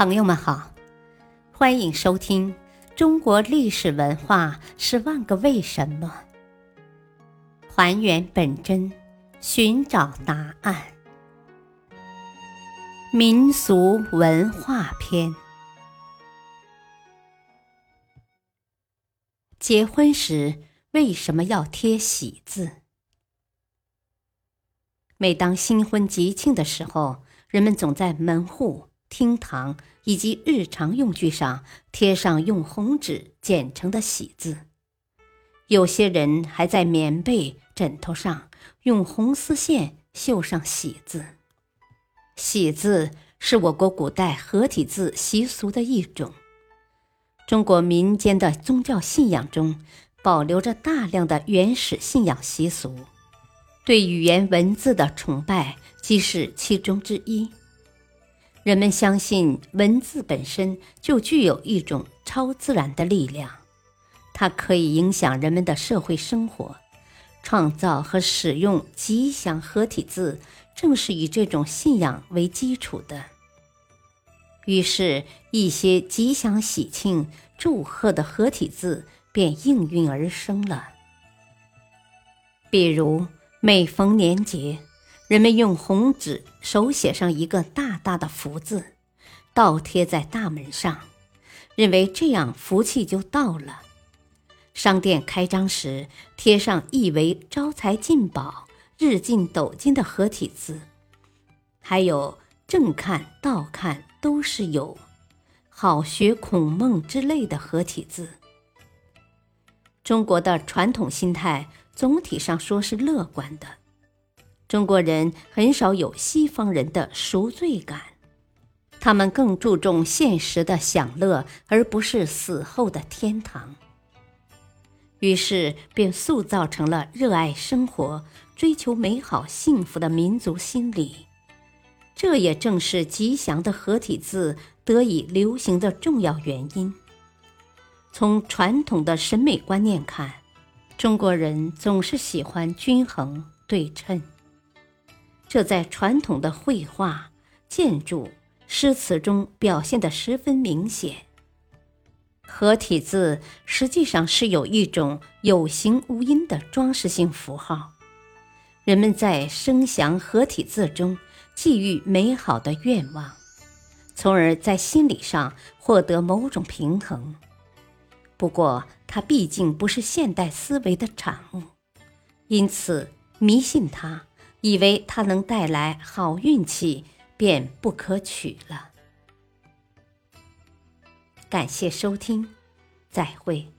朋友们好，欢迎收听《中国历史文化十万个为什么》，还原本真，寻找答案。民俗文化篇：结婚时为什么要贴喜字？每当新婚吉庆的时候，人们总在门户。厅堂以及日常用具上贴上用红纸剪成的喜字，有些人还在棉被、枕头上用红丝线绣上喜字。喜字是我国古代合体字习俗的一种。中国民间的宗教信仰中保留着大量的原始信仰习俗，对语言文字的崇拜即是其中之一。人们相信文字本身就具有一种超自然的力量，它可以影响人们的社会生活。创造和使用吉祥合体字，正是以这种信仰为基础的。于是，一些吉祥喜庆、祝贺的合体字便应运而生了。比如，每逢年节。人们用红纸手写上一个大大的福字，倒贴在大门上，认为这样福气就到了。商店开张时贴上意为招财进宝、日进斗金的合体字，还有正看、倒看都是有，好学孔孟之类的合体字。中国的传统心态总体上说是乐观的。中国人很少有西方人的赎罪感，他们更注重现实的享乐，而不是死后的天堂。于是便塑造成了热爱生活、追求美好幸福的民族心理。这也正是吉祥的合体字得以流行的重要原因。从传统的审美观念看，中国人总是喜欢均衡对称。这在传统的绘画、建筑、诗词中表现得十分明显。合体字实际上是有一种有形无音的装饰性符号，人们在声祥合体字中寄予美好的愿望，从而在心理上获得某种平衡。不过，它毕竟不是现代思维的产物，因此迷信它。以为它能带来好运气，便不可取了。感谢收听，再会。